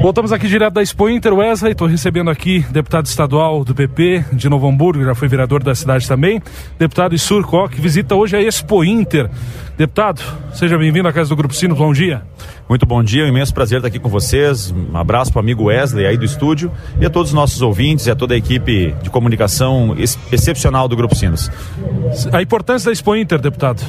Voltamos aqui direto da Expo Inter, Wesley. Estou recebendo aqui deputado estadual do PP de Novo Hamburgo, já foi vereador da cidade também. Deputado Isur Koch, que visita hoje a Expo Inter. Deputado, seja bem-vindo à casa do Grupo Sino, bom dia. Muito bom dia, um imenso prazer estar aqui com vocês. Um abraço para o amigo Wesley aí do estúdio e a todos os nossos ouvintes e a toda a equipe de comunicação ex excepcional do Grupo Sinos. A importância da Expo Inter, deputado,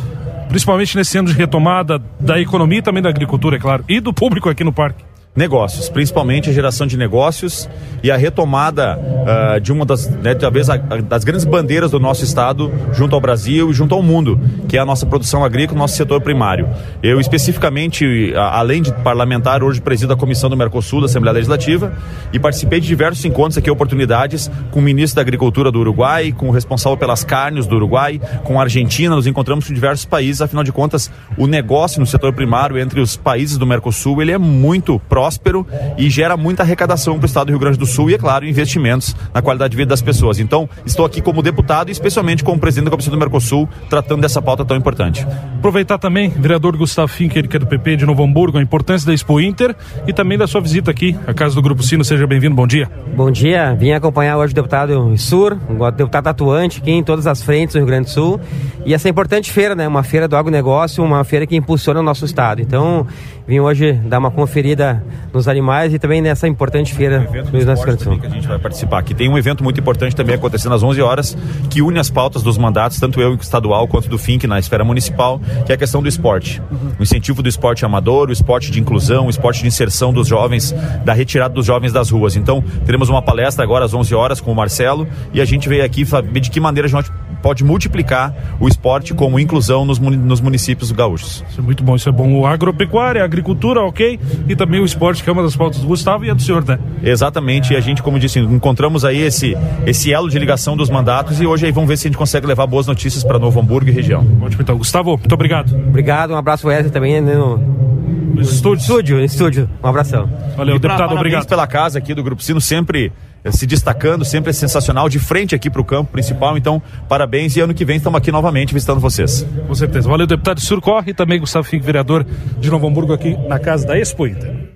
principalmente nesse ano de retomada da economia e também da agricultura, é claro, e do público aqui no parque negócios, principalmente a geração de negócios e a retomada uh, de uma das, né, talvez a, das grandes bandeiras do nosso estado junto ao Brasil e junto ao mundo, que é a nossa produção agrícola, nosso setor primário. Eu especificamente, além de parlamentar, hoje presido a comissão do Mercosul da Assembleia Legislativa e participei de diversos encontros aqui, oportunidades com o ministro da Agricultura do Uruguai, com o responsável pelas carnes do Uruguai, com a Argentina, nos encontramos com diversos países, afinal de contas, o negócio no setor primário entre os países do Mercosul, ele é muito próximo próspero e gera muita arrecadação para o estado do Rio Grande do Sul e, é claro, investimentos na qualidade de vida das pessoas. Então, estou aqui como deputado e especialmente como presidente da Comissão do Mercosul, tratando dessa pauta tão importante. Aproveitar também, vereador Gustavo Finker, que é do PP de Novo Hamburgo, a importância da Expo Inter e também da sua visita aqui à casa do Grupo Sino. Seja bem-vindo, bom dia. Bom dia, vim acompanhar hoje o deputado Sur, o deputado atuante aqui em todas as frentes do Rio Grande do Sul. E essa importante feira, né? Uma feira do agronegócio, uma feira que impulsiona o nosso estado. Então, vim hoje dar uma conferida nos animais e também nessa importante feira um do Sul. que a gente vai participar aqui. Tem um evento muito importante também acontecendo às 11 horas que une as pautas dos mandatos, tanto eu estadual quanto do FINC na esfera municipal, que é a questão do esporte. Uhum. O incentivo do esporte amador, o esporte de inclusão, o esporte de inserção dos jovens, da retirada dos jovens das ruas. Então, teremos uma palestra agora às 11 horas com o Marcelo e a gente veio aqui ver de que maneira a gente pode multiplicar o esporte como inclusão nos, nos municípios gaúchos. Isso é muito bom, isso é bom. O agropecuária, a agricultura, ok, e também o esporte, que é uma das pautas do Gustavo e a do senhor, né? Exatamente, e a gente, como disse, encontramos aí esse, esse elo de ligação dos mandatos e hoje aí vamos ver se a gente consegue levar boas notícias para Novo Hamburgo e região. Ótimo, então. Gustavo, muito obrigado. Obrigado, um abraço Wesley também né, no, no estúdio. Estúdio, estúdio. Um abração. Valeu, e deputado, pra, obrigado. pela casa aqui do Grupo Sino, sempre eh, se destacando, sempre é sensacional, de frente aqui para o campo principal. Então, parabéns e ano que vem estamos aqui novamente visitando vocês. Com certeza. Valeu, deputado Surcorre e também Gustavo Fink, vereador de Novo Hamburgo, aqui na casa da Expo Inter.